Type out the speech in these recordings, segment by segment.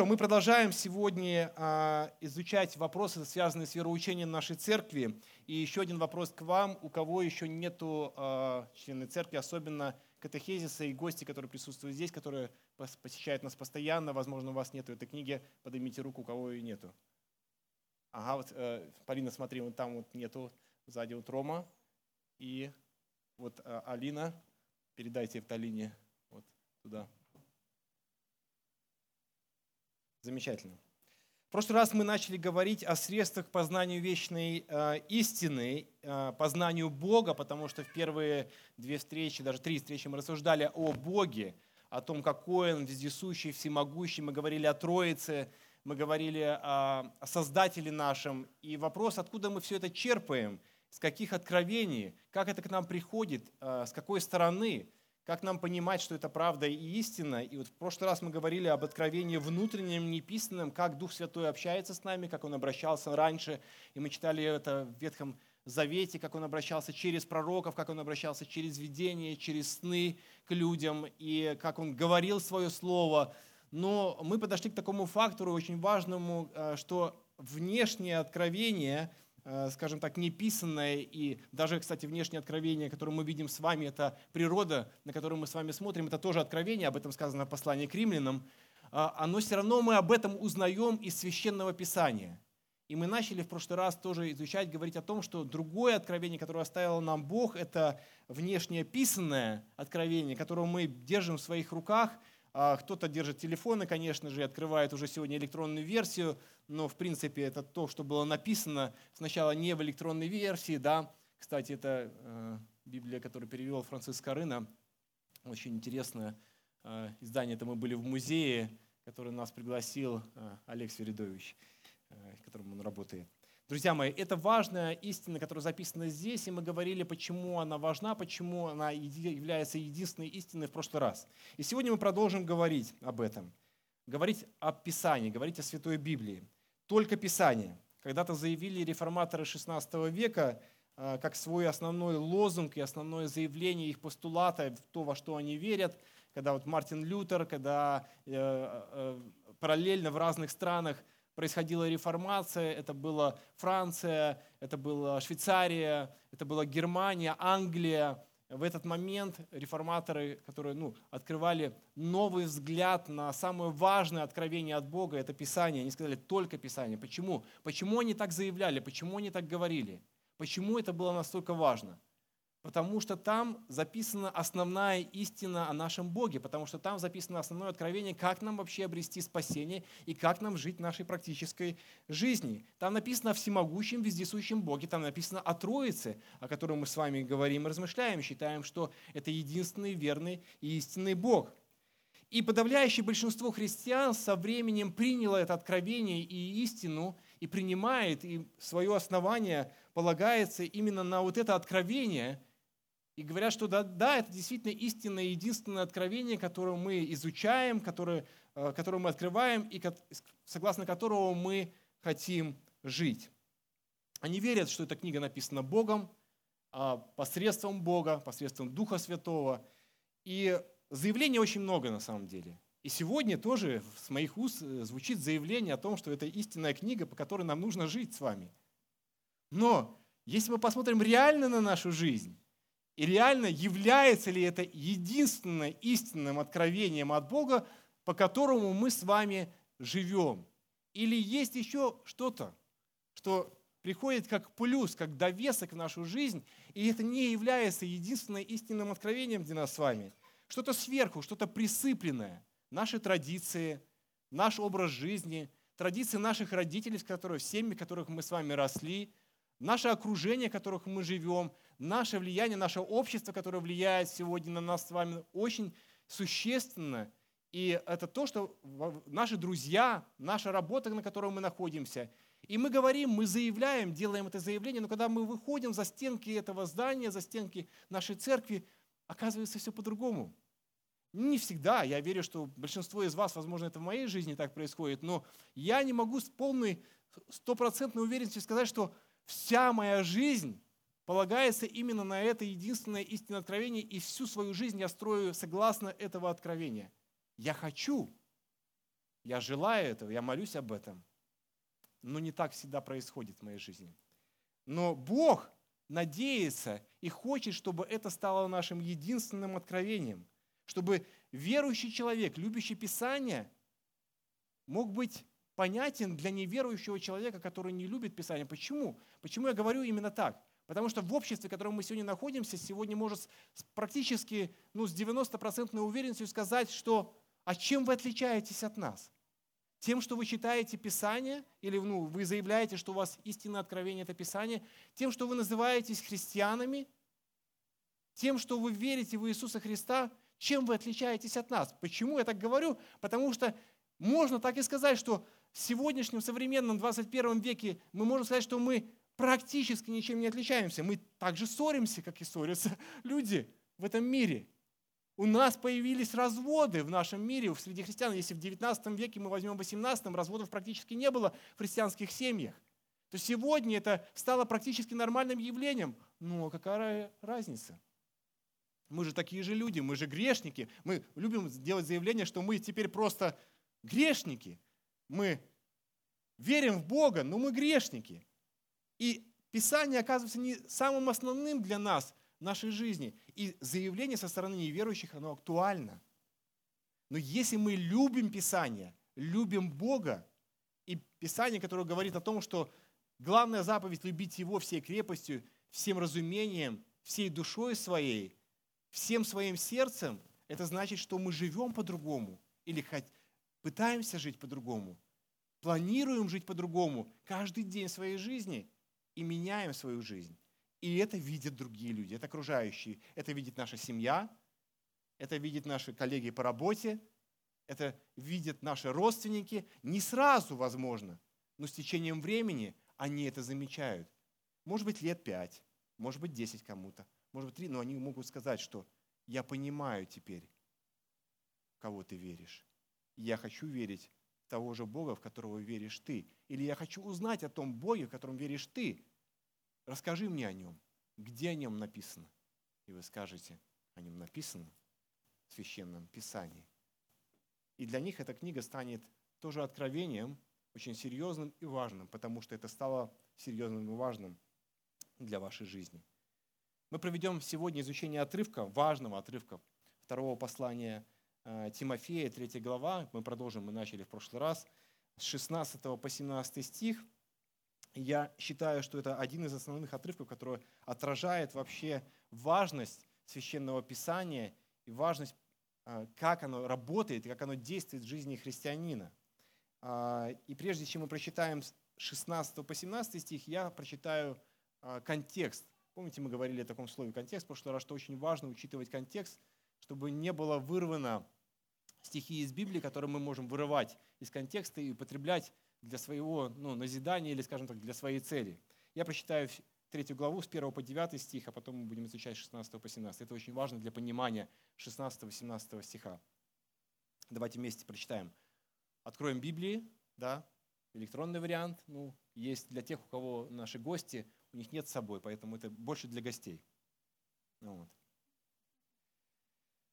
Мы продолжаем сегодня а, изучать вопросы, связанные с вероучением нашей церкви. И еще один вопрос к вам, у кого еще нету а, члены церкви, особенно катехезиса и гости, которые присутствуют здесь, которые посещают нас постоянно. Возможно, у вас нету этой книги, поднимите руку, у кого ее нету. Ага, вот, э, Полина, смотри, вот там вот нету, сзади вот Рома и вот э, Алина. Передайте в Алине вот туда. Замечательно. В прошлый раз мы начали говорить о средствах познанию вечной э, истины, э, познанию Бога, потому что в первые две встречи, даже три встречи мы рассуждали о Боге, о том, какой Он вездесущий, всемогущий. Мы говорили о Троице, мы говорили о, о Создателе нашем. И вопрос, откуда мы все это черпаем, с каких откровений, как это к нам приходит, э, с какой стороны – как нам понимать, что это правда и истина? И вот в прошлый раз мы говорили об откровении внутреннем, неписанном, как Дух Святой общается с нами, как Он обращался раньше. И мы читали это в Ветхом Завете, как Он обращался через пророков, как Он обращался через видение, через сны к людям, и как Он говорил свое слово. Но мы подошли к такому фактору очень важному, э, что внешнее откровение – скажем так, неписанное, и даже, кстати, внешнее откровение, которое мы видим с вами, это природа, на которую мы с вами смотрим, это тоже откровение, об этом сказано в послании к римлянам, а, оно все равно мы об этом узнаем из Священного Писания. И мы начали в прошлый раз тоже изучать, говорить о том, что другое откровение, которое оставил нам Бог, это внешнее писанное откровение, которое мы держим в своих руках – кто-то держит телефоны, конечно же, и открывает уже сегодня электронную версию, но в принципе это то, что было написано сначала не в электронной версии, да. Кстати, это э, Библия, которую перевел Франциск Карына, очень интересное э, издание. Это мы были в музее, который нас пригласил э, Олег Сверидович, в котором он работает. Друзья мои, это важная истина, которая записана здесь, и мы говорили, почему она важна, почему она является единственной истиной в прошлый раз. И сегодня мы продолжим говорить об этом, говорить о Писании, говорить о Святой Библии. Только Писание. Когда-то заявили реформаторы XVI века, э, как свой основной лозунг и основное заявление их постулата, то, во что они верят, когда вот Мартин Лютер, когда э, э, параллельно в разных странах происходила реформация, это была Франция, это была Швейцария, это была Германия, Англия. В этот момент реформаторы, которые ну, открывали новый взгляд на самое важное откровение от Бога, это Писание. Они сказали только Писание. Почему? Почему они так заявляли? Почему они так говорили? Почему это было настолько важно? Потому что там записана основная истина о нашем Боге, потому что там записано основное откровение, как нам вообще обрести спасение и как нам жить нашей практической жизни. Там написано о всемогущем, вездесущем Боге, там написано о Троице, о котором мы с вами говорим и размышляем, считаем, что это единственный верный и истинный Бог. И подавляющее большинство христиан со временем приняло это откровение и истину, и принимает, и свое основание полагается именно на вот это откровение – и говорят, что да, да, это действительно истинное единственное откровение, которое мы изучаем, которое, э, которое мы открываем и согласно которого мы хотим жить. Они верят, что эта книга написана Богом, а, посредством Бога, посредством Духа Святого. И заявлений очень много на самом деле. И сегодня тоже с моих уст э, звучит заявление о том, что это истинная книга, по которой нам нужно жить с вами. Но если мы посмотрим реально на нашу жизнь, и реально является ли это единственным истинным откровением от Бога, по которому мы с вами живем? Или есть еще что-то, что приходит как плюс, как довесок в нашу жизнь, и это не является единственным истинным откровением для нас с вами? Что-то сверху, что-то присыпленное. Наши традиции, наш образ жизни, традиции наших родителей, с которых, семьи, в которых мы с вами росли, наше окружение, в которых мы живем – наше влияние, наше общество, которое влияет сегодня на нас с вами, очень существенно. И это то, что наши друзья, наша работа, на которой мы находимся. И мы говорим, мы заявляем, делаем это заявление, но когда мы выходим за стенки этого здания, за стенки нашей церкви, оказывается все по-другому. Не всегда, я верю, что большинство из вас, возможно, это в моей жизни так происходит, но я не могу с полной, стопроцентной уверенностью сказать, что вся моя жизнь полагается именно на это единственное истинное откровение, и всю свою жизнь я строю согласно этого откровения. Я хочу, я желаю этого, я молюсь об этом, но не так всегда происходит в моей жизни. Но Бог надеется и хочет, чтобы это стало нашим единственным откровением, чтобы верующий человек, любящий Писание, мог быть понятен для неверующего человека, который не любит Писание. Почему? Почему я говорю именно так? Потому что в обществе, в котором мы сегодня находимся, сегодня может практически ну, с 90% уверенностью сказать, что «а чем вы отличаетесь от нас?» Тем, что вы читаете Писание, или ну, вы заявляете, что у вас истинное откровение – это Писание, тем, что вы называетесь христианами, тем, что вы верите в Иисуса Христа, чем вы отличаетесь от нас? Почему я так говорю? Потому что можно так и сказать, что в сегодняшнем современном 21 веке мы можем сказать, что мы практически ничем не отличаемся. Мы также ссоримся, как и ссорятся люди в этом мире – у нас появились разводы в нашем мире среди христиан. Если в 19 веке мы возьмем 18, разводов практически не было в христианских семьях, то сегодня это стало практически нормальным явлением. Ну, какая разница? Мы же такие же люди, мы же грешники. Мы любим делать заявление, что мы теперь просто грешники. Мы верим в Бога, но мы грешники. И Писание оказывается не самым основным для нас в нашей жизни. И заявление со стороны неверующих, оно актуально. Но если мы любим Писание, любим Бога, и Писание, которое говорит о том, что главная заповедь – любить Его всей крепостью, всем разумением, всей душой своей, всем своим сердцем, это значит, что мы живем по-другому или хоть пытаемся жить по-другому, планируем жить по-другому каждый день своей жизни и меняем свою жизнь. И это видят другие люди, это окружающие. Это видит наша семья, это видят наши коллеги по работе, это видят наши родственники. Не сразу, возможно, но с течением времени они это замечают. Может быть, лет пять, может быть, десять кому-то, может быть, три, но они могут сказать, что я понимаю теперь, в кого ты веришь. Я хочу верить в того же Бога, в которого веришь ты. Или я хочу узнать о том Боге, в котором веришь ты. Расскажи мне о нем. Где о нем написано? И вы скажете, о нем написано в Священном Писании. И для них эта книга станет тоже откровением, очень серьезным и важным, потому что это стало серьезным и важным для вашей жизни. Мы проведем сегодня изучение отрывка, важного отрывка второго послания э, Тимофея, 3 глава. Мы продолжим, мы начали в прошлый раз, с 16 по 17 стих – я считаю, что это один из основных отрывков, который отражает вообще важность священного писания и важность, а, как оно работает как оно действует в жизни христианина. А, и прежде чем мы прочитаем с 16 по 17 стих, я прочитаю а, контекст. Помните, мы говорили о таком слове контекст в прошлый раз, что очень важно учитывать контекст, чтобы не было вырвано стихи из Библии, которые мы можем вырывать из контекста и употреблять для своего ну, назидания или, скажем так, для своей цели. Я прочитаю третью главу с 1 по 9 стих, а потом мы будем изучать 16 по 17. Это очень важно для понимания 16-17 стиха. Давайте вместе прочитаем. Откроем Библии, да, электронный вариант, ну, есть для тех, у кого наши гости, у них нет с собой, поэтому это больше для гостей. Ну вот.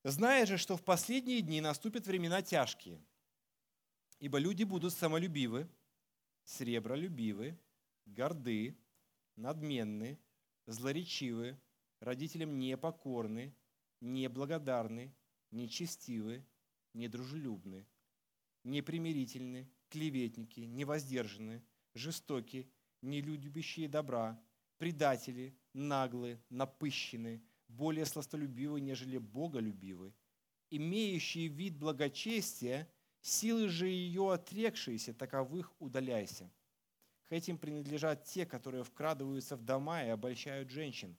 Зная же, что в последние дни наступят времена тяжкие – Ибо люди будут самолюбивы, сребролюбивы, горды, надменны, злоречивы, родителям непокорны, неблагодарны, нечестивы, недружелюбны, непримирительны, клеветники, невоздержаны, жестоки, нелюбящие добра, предатели, наглые, напыщены, более сластолюбивы, нежели боголюбивы, имеющие вид благочестия – Силы же ее отрекшиеся, таковых удаляйся. К этим принадлежат те, которые вкрадываются в дома и обольщают женщин,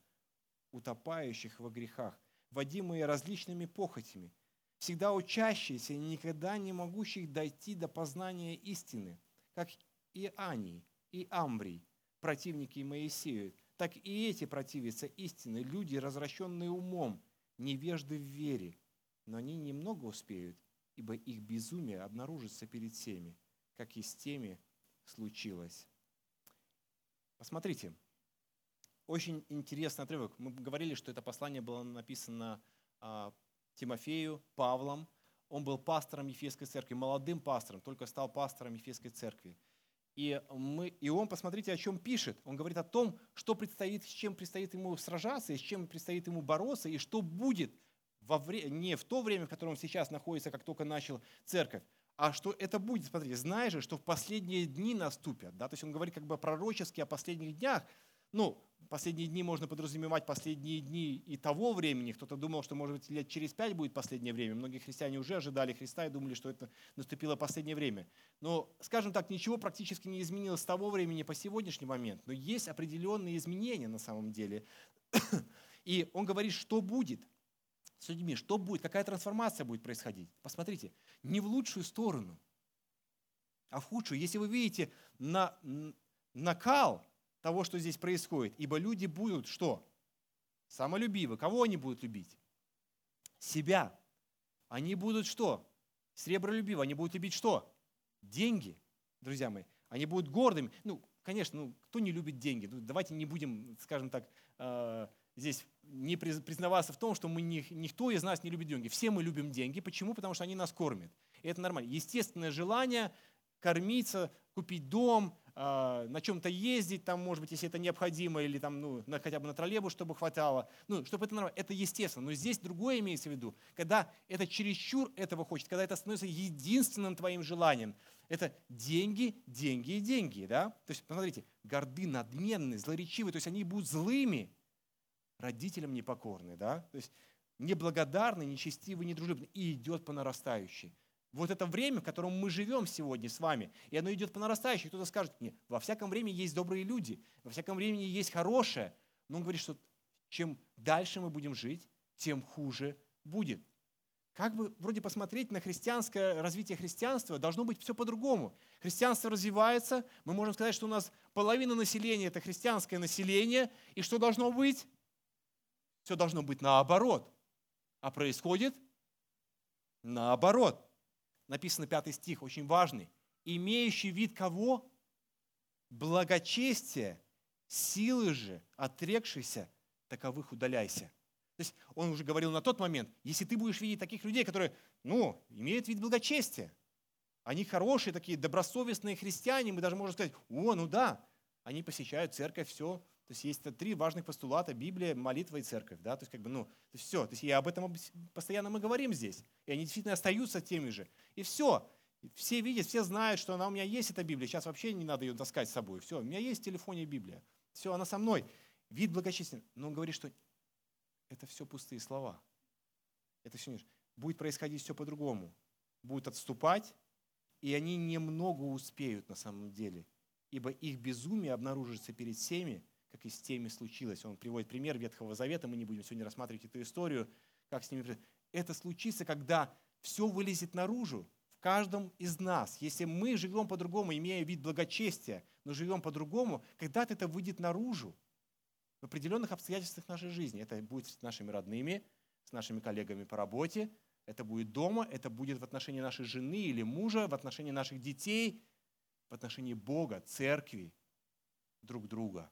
утопающих во грехах, водимые различными похотями, всегда учащиеся и никогда не могущих дойти до познания истины, как и Ани, и Амбрий, противники Моисею, так и эти противятся истины, люди, развращенные умом, невежды в вере, но они немного успеют, ибо их безумие обнаружится перед всеми, как и с теми случилось. Посмотрите, очень интересный отрывок. Мы говорили, что это послание было написано а, Тимофею, Павлом. он был пастором Ефесской церкви, молодым пастором, только стал пастором Ефесской церкви. И, мы, и он, посмотрите, о чем пишет. Он говорит о том, что предстоит, с чем предстоит ему сражаться, и с чем предстоит ему бороться, и что будет во вре, не в то время, в котором он сейчас находится, как только начал церковь, а что это будет, смотрите, знаешь же, что в последние дни наступят. Да? То есть он говорит как бы пророчески о последних днях, ну, последние дни можно подразумевать последние дни и того времени. Кто-то думал, что, может быть, лет через пять будет последнее время. Многие христиане уже ожидали Христа и думали, что это наступило последнее время. Но, скажем так, ничего практически не изменилось с того времени по сегодняшний момент. Но есть определенные изменения на самом деле. И он говорит, что будет с людьми, что будет, какая трансформация будет происходить. Посмотрите, не в лучшую сторону, а в худшую. Если вы видите на, накал того, что здесь происходит. Ибо люди будут что? Самолюбивы. Кого они будут любить? Себя. Они будут что? Сребролюбивы. Они будут любить что? Деньги, друзья мои. Они будут гордыми. Ну, конечно, ну, кто не любит деньги? Ну, давайте не будем, скажем так, э, здесь не признаваться в том, что мы не, никто из нас не любит деньги. Все мы любим деньги. Почему? Потому что они нас кормят. И это нормально. Естественное желание кормиться, купить дом, а, на чем-то ездить, там, может быть, если это необходимо, или там, ну, на, хотя бы на троллейбус, чтобы хватало. Ну, чтобы это нормально. Это естественно. Но здесь другое имеется в виду. Когда это чересчур этого хочет, когда это становится единственным твоим желанием. Это деньги, деньги и деньги. Да? То есть, посмотрите, горды, надменные, злоречивые, то есть они будут злыми, родителям непокорны. Да? То есть неблагодарны, нечестивы, недружелюбны. И идет по нарастающей. Вот это время, в котором мы живем сегодня с вами, и оно идет по нарастающей. Кто-то скажет мне, во всяком времени есть добрые люди, во всяком времени есть хорошее. Но он говорит, что чем дальше мы будем жить, тем хуже будет. Как бы вроде посмотреть на христианское развитие христианства, должно быть все по-другому. Христианство развивается, мы можем сказать, что у нас половина населения – это христианское население, и что должно быть? Все должно быть наоборот. А происходит наоборот написано пятый стих, очень важный. Имеющий вид кого? Благочестие, силы же, отрекшийся, таковых удаляйся. То есть он уже говорил на тот момент, если ты будешь видеть таких людей, которые, ну, имеют вид благочестия, они хорошие такие, добросовестные христиане, мы даже можем сказать, о, ну да, они посещают церковь, все, то есть есть три важных постулата – Библия, молитва и церковь. Да? То есть, как бы, ну, то есть все. То есть, и об этом постоянно мы говорим здесь. И они действительно остаются теми же. И все. Все видят, все знают, что она у меня есть, эта Библия. Сейчас вообще не надо ее таскать с собой. Все, у меня есть в телефоне Библия. Все, она со мной. Вид благочестия. Но он говорит, что это все пустые слова. Это все будет происходить все по-другому. Будут отступать, и они немного успеют на самом деле. Ибо их безумие обнаружится перед всеми, как и с теми случилось. Он приводит пример Ветхого Завета, мы не будем сегодня рассматривать эту историю, как с ними... Это случится, когда все вылезет наружу в каждом из нас. Если мы живем по-другому, имея вид благочестия, но живем по-другому, когда-то это выйдет наружу в определенных обстоятельствах нашей жизни. Это будет с нашими родными, с нашими коллегами по работе, это будет дома, это будет в отношении нашей жены или мужа, в отношении наших детей, в отношении Бога, церкви, друг друга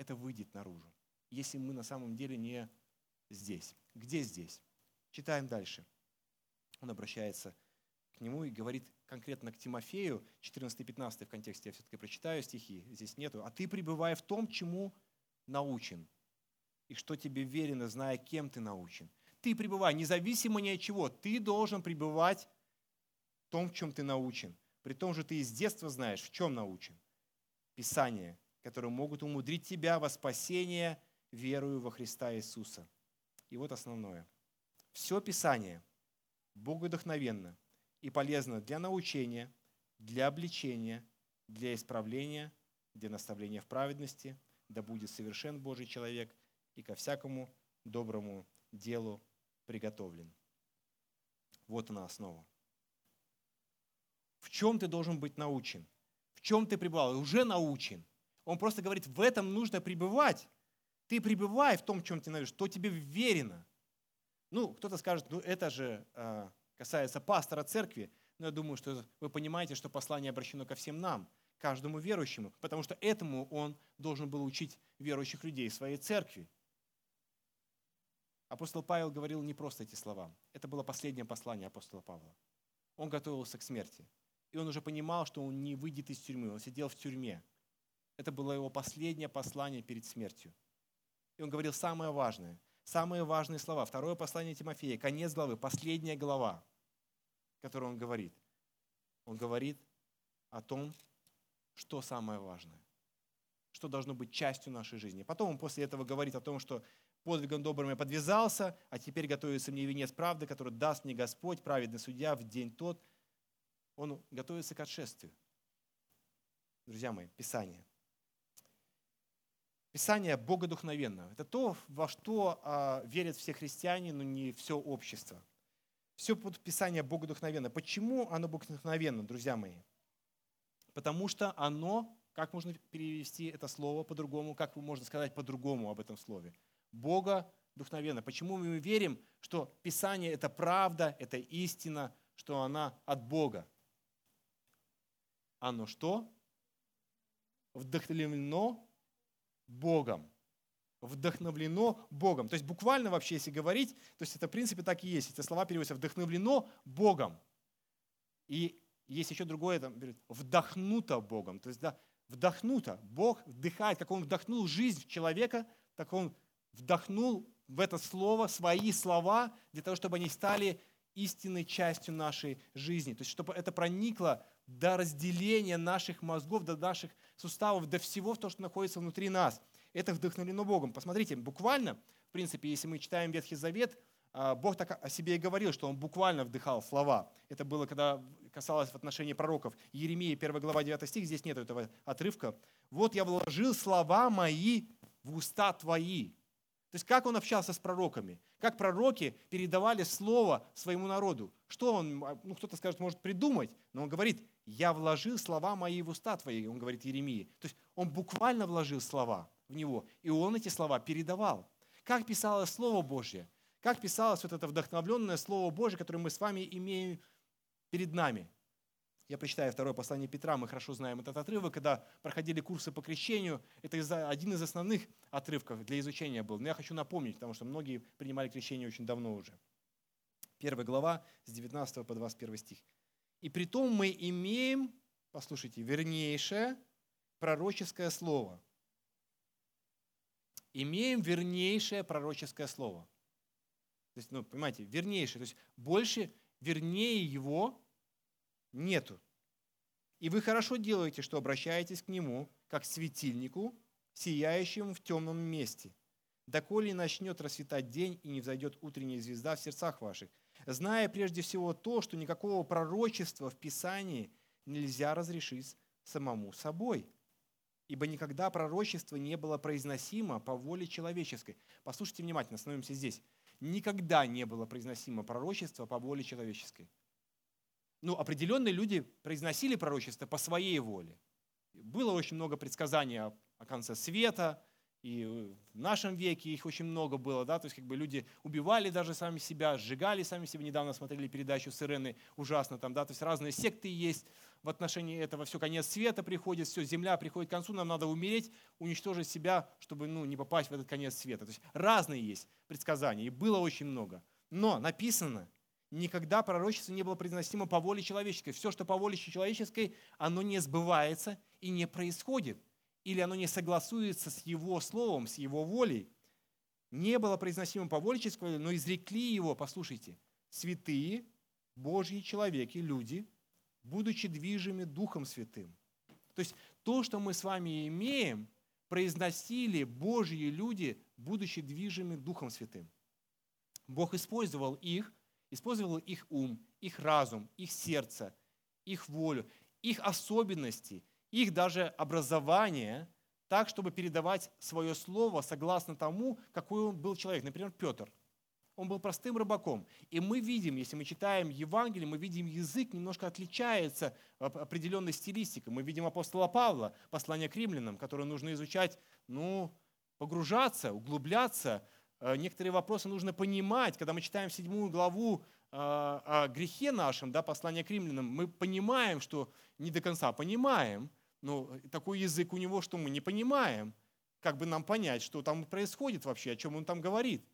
это выйдет наружу, если мы на самом деле не здесь. Где здесь? Читаем дальше. Он обращается к нему и говорит конкретно к Тимофею, 14-15 в контексте, я все-таки прочитаю стихи, здесь нету. «А ты пребывай в том, чему научен, и что тебе верено, зная, кем ты научен». Ты пребывай, независимо ни от чего, ты должен пребывать в том, в чем ты научен. При том же ты из детства знаешь, в чем научен. Писание, которые могут умудрить тебя во спасение верою во Христа Иисуса. И вот основное. Все Писание богодухновенно и полезно для научения, для обличения, для исправления, для наставления в праведности, да будет совершен Божий человек и ко всякому доброму делу приготовлен. Вот она основа. В чем ты должен быть научен? В чем ты пребывал? Уже научен. Он просто говорит, в этом нужно пребывать. Ты пребывай в том, чем ты научишь, что тебе верено. Ну, кто-то скажет, ну это же э, касается пастора церкви. Но я думаю, что вы понимаете, что послание обращено ко всем нам, каждому верующему, потому что этому он должен был учить верующих людей своей церкви. Апостол Павел говорил не просто эти слова. Это было последнее послание апостола Павла. Он готовился к смерти. И он уже понимал, что он не выйдет из тюрьмы. Он сидел в тюрьме. Это было его последнее послание перед смертью. И он говорил самое важное, самые важные слова. Второе послание Тимофея, конец главы, последняя глава, которую он говорит. Он говорит о том, что самое важное, что должно быть частью нашей жизни. Потом он после этого говорит о том, что подвигом добрым я подвязался, а теперь готовится мне венец правды, который даст мне Господь, праведный судья, в день тот. Он готовится к отшествию. Друзья мои, Писание. Писание богодухновенно. Это то, во что а, верят все христиане, но не все общество. Все Писание богодухновенно. Почему оно богодухновенно, друзья мои? Потому что оно, как можно перевести это слово по-другому, как можно сказать по-другому об этом слове? Бога духновенно. Почему мы верим, что Писание – это правда, это истина, что она от Бога? Оно что? Вдохновлено Богом. Вдохновлено Богом. То есть буквально вообще, если говорить, то есть это в принципе так и есть. Эти слова переводятся вдохновлено Богом. И есть еще другое, там, вдохнуто Богом. То есть да, вдохнуто. Бог вдыхает, как Он вдохнул жизнь в человека, так Он вдохнул в это слово свои слова для того, чтобы они стали истинной частью нашей жизни. То есть, чтобы это проникло до разделения наших мозгов, до наших суставов, до всего, то, что находится внутри нас. Это вдохновлено Богом. Посмотрите, буквально, в принципе, если мы читаем Ветхий Завет, а, Бог так о себе и говорил, что Он буквально вдыхал слова. Это было, когда касалось в отношении пророков. Еремия, 1 глава, 9 стих, здесь нет этого отрывка. «Вот я вложил слова мои в уста твои». То есть как он общался с пророками? Как пророки передавали слово своему народу? Что он, ну кто-то скажет, может придумать, но он говорит, я вложил слова мои в уста твои, он говорит Еремии. То есть он буквально вложил слова в него, и он эти слова передавал. Как писалось Слово Божье? Как писалось вот это вдохновленное Слово Божье, которое мы с вами имеем перед нами? Я прочитаю второе послание Петра, мы хорошо знаем этот отрывок, когда проходили курсы по крещению. Это один из основных отрывков для изучения был. Но я хочу напомнить, потому что многие принимали крещение очень давно уже. Первая глава с 19 по 21 стих. «И при том мы имеем, послушайте, вернейшее пророческое слово». Имеем вернейшее пророческое слово. То есть, ну, понимаете, вернейшее. То есть больше, вернее его нету. И вы хорошо делаете, что обращаетесь к Нему, как к светильнику, сияющему в темном месте, доколе начнет расцветать день и не взойдет утренняя звезда в сердцах ваших, зная прежде всего то, что никакого пророчества в Писании нельзя разрешить самому собой. Ибо никогда пророчество не было произносимо по воле человеческой. Послушайте внимательно, остановимся здесь. Никогда не было произносимо пророчество по воле человеческой ну, определенные люди произносили пророчество по своей воле. Было очень много предсказаний о, о конце света, и в нашем веке их очень много было, да, то есть как бы люди убивали даже сами себя, сжигали сами себя. Недавно смотрели передачу с Иреной, ужасно там, да, то есть разные секты есть в отношении этого. Все, конец света приходит, все, земля приходит к концу, нам надо умереть, уничтожить себя, чтобы ну, не попасть в этот конец света. То есть разные есть предсказания, и было очень много. Но написано – никогда пророчество не было произносимо по воле человеческой. Все, что по воле человеческой, оно не сбывается и не происходит. Или оно не согласуется с его словом, с его волей. Не было произносимо по воле человеческой, но изрекли его, послушайте, святые, Божьи человеки, люди, будучи движимы Духом Святым. То есть то, что мы с вами имеем, произносили Божьи люди, будучи движимы Духом Святым. Бог использовал их использовал их ум, их разум, их сердце, их волю, их особенности, их даже образование, так, чтобы передавать свое слово согласно тому, какой он был человек. Например, Петр. Он был простым рыбаком. И мы видим, если мы читаем Евангелие, мы видим язык немножко отличается определенной стилистикой. Мы видим апостола Павла, послание к римлянам, которое нужно изучать, ну, погружаться, углубляться, Э, некоторые вопросы нужно понимать. Когда мы читаем седьмую главу э, о грехе нашем, да, послание к римлянам, мы понимаем, что не до конца понимаем, но такой язык у него, что мы не понимаем. Как бы нам понять, что там происходит вообще, о чем он там говорит.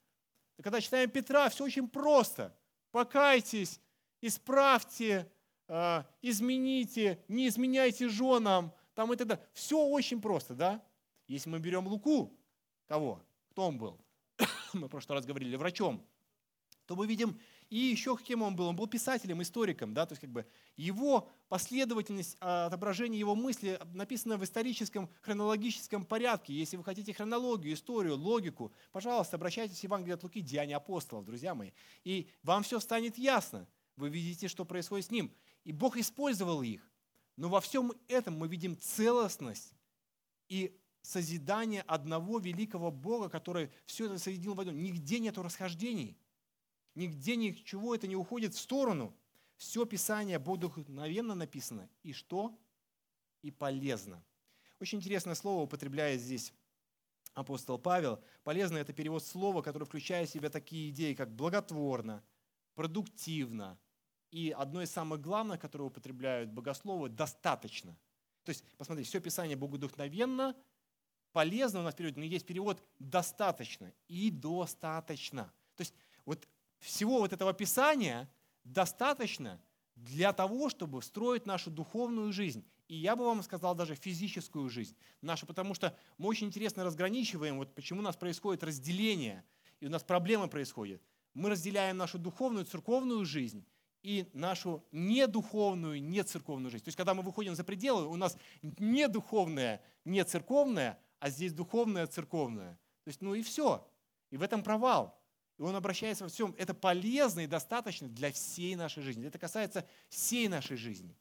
Когда читаем Петра, все очень просто. Покайтесь, исправьте, э, измените, не изменяйте женам, там и так далее. Все очень просто, да? Если мы берем Луку, кого? Кто он был? мы в прошлый раз говорили, врачом, то мы видим и еще кем он был. Он был писателем, историком. Да? То есть как бы его последовательность, а, отображение его мысли написано в историческом хронологическом порядке. Если вы хотите хронологию, историю, логику, пожалуйста, обращайтесь к Евангелию от Луки, Деяния апостолов, друзья мои. И вам все станет ясно. Вы видите, что происходит с ним. И Бог использовал их. Но во всем этом мы видим целостность и созидание одного великого Бога, который все это соединил в одном. Нигде нету расхождений. Нигде ничего это не уходит в сторону. Все Писание Богодухновенно написано. И что? И полезно. Очень интересное слово употребляет здесь апостол Павел. Полезно – это перевод слова, который включает в себя такие идеи, как благотворно, продуктивно. И одно из самых главных, которое употребляют богословы – достаточно. То есть, посмотрите, все Писание богодухновенно, полезно у нас перевод, но есть перевод «достаточно» и «достаточно». То есть всего вот этого Писания достаточно для того, чтобы строить нашу духовную жизнь. И я бы вам сказал даже физическую жизнь нашу, потому что мы очень интересно разграничиваем, вот почему у нас происходит разделение, и у нас проблемы происходят. Мы разделяем нашу духовную, церковную жизнь и нашу недуховную, нецерковную жизнь. То есть, когда мы выходим за пределы, у нас не духовное, не церковное, а здесь духовное, церковное. То есть, ну и все. И в этом провал. И он обращается во всем. Это полезно и достаточно для всей нашей жизни. Это касается всей нашей жизни.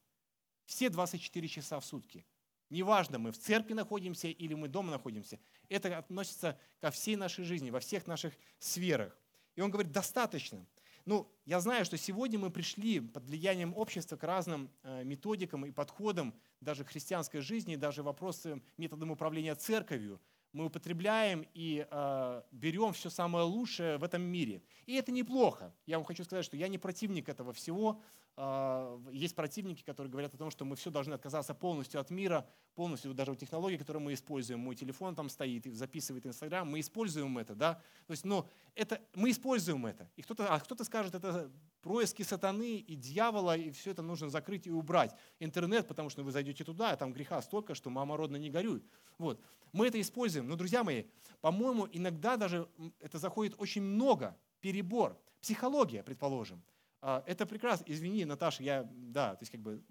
Все 24 часа в сутки. Неважно, мы в церкви находимся или мы дома находимся. Это относится ко всей нашей жизни, во всех наших сферах. И он говорит, достаточно. Ну, я знаю, что сегодня мы пришли под влиянием общества к разным э, методикам и подходам даже христианской жизни, даже вопросы методом управления церковью – мы употребляем и э, берем все самое лучшее в этом мире. И это неплохо. Я вам хочу сказать, что я не противник этого всего. Э, есть противники, которые говорят о том, что мы все должны отказаться полностью от мира, полностью даже от технологий, которые мы используем. Мой телефон там стоит записывает Инстаграм, мы используем это, да. То есть, но это, мы используем это. И кто-то, а кто-то скажет, это происки сатаны и дьявола, и все это нужно закрыть и убрать. Интернет, потому что вы зайдете туда, а там греха столько, что мама родно не горюй. Вот. Мы это используем. Но, друзья мои, по-моему, иногда даже это заходит очень много, перебор. Психология, предположим. А, это прекрасно. Извини, Наташа, я, да, то есть как бы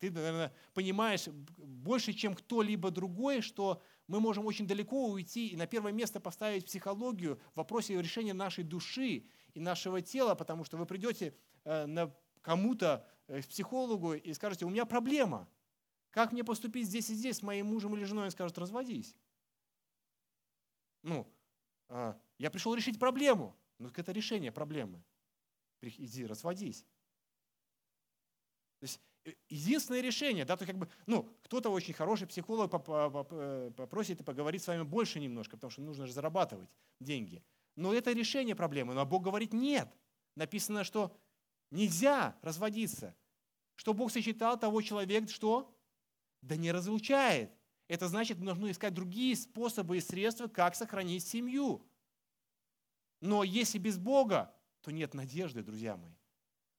ты, наверное, понимаешь больше, чем кто-либо другой, что мы можем очень далеко уйти и на первое место поставить психологию в вопросе решения нашей души и нашего тела, потому что вы придете э, на кому-то, э, к психологу, и скажете, у меня проблема. Как мне поступить здесь и здесь с моим мужем или женой? Он скажет, разводись. Ну, а, я пришел решить проблему. Ну, это решение проблемы. Иди, разводись. То есть э, единственное решение, да, то как бы, ну, кто-то очень хороший психолог э, попросит и поговорить с вами больше немножко, потому что нужно же зарабатывать деньги. Но это решение проблемы. Но Бог говорит нет. Написано, что нельзя разводиться. Что Бог сочетал того человека, что да не разлучает. Это значит, нужно искать другие способы и средства, как сохранить семью. Но если без Бога, то нет надежды, друзья мои.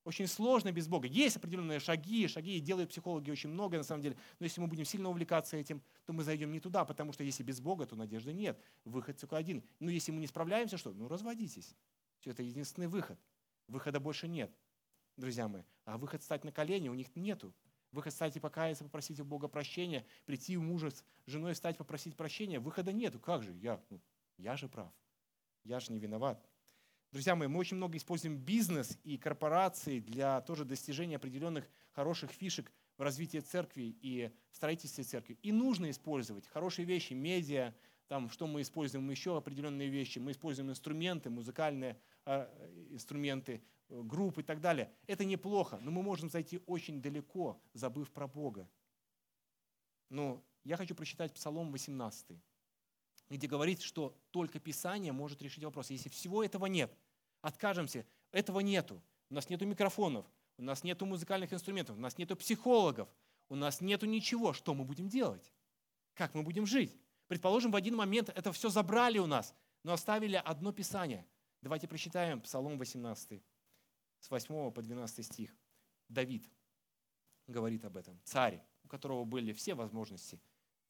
Очень сложно без Бога. Есть определенные шаги, шаги, делают психологи очень много на самом деле. Но если мы будем сильно увлекаться этим, то мы зайдем не туда, потому что если без Бога, то надежды нет. Выход только один. Но если мы не справляемся, что? Ну, разводитесь. Все, это единственный выход. Выхода больше нет, друзья мои. А выход стать на колени у них нету. Выход стать и покаяться, попросить у Бога прощения, прийти у мужа с женой стать, попросить прощения. Выхода нету. Как же? Я, ну, я же прав. Я же не виноват. Друзья мои, мы очень много используем бизнес и корпорации для тоже достижения определенных хороших фишек в развитии церкви и строительстве церкви. И нужно использовать хорошие вещи, медиа, там, что мы используем еще определенные вещи. Мы используем инструменты, музыкальные э, инструменты, Э, групп и так далее. Это неплохо, но мы можем зайти очень далеко, забыв про Бога. Но я хочу прочитать Псалом 18, где говорится, что только Писание может решить вопрос. Если всего этого нет, откажемся, этого нету. У нас нету микрофонов, у нас нету музыкальных инструментов, у нас нету психологов, у нас нету ничего. Что мы будем делать? Как мы будем жить? Предположим, в один момент это все забрали у нас, но оставили одно Писание. Давайте прочитаем Псалом 18, с 8 по 12 стих. Давид говорит об этом. Царь, у которого были все возможности,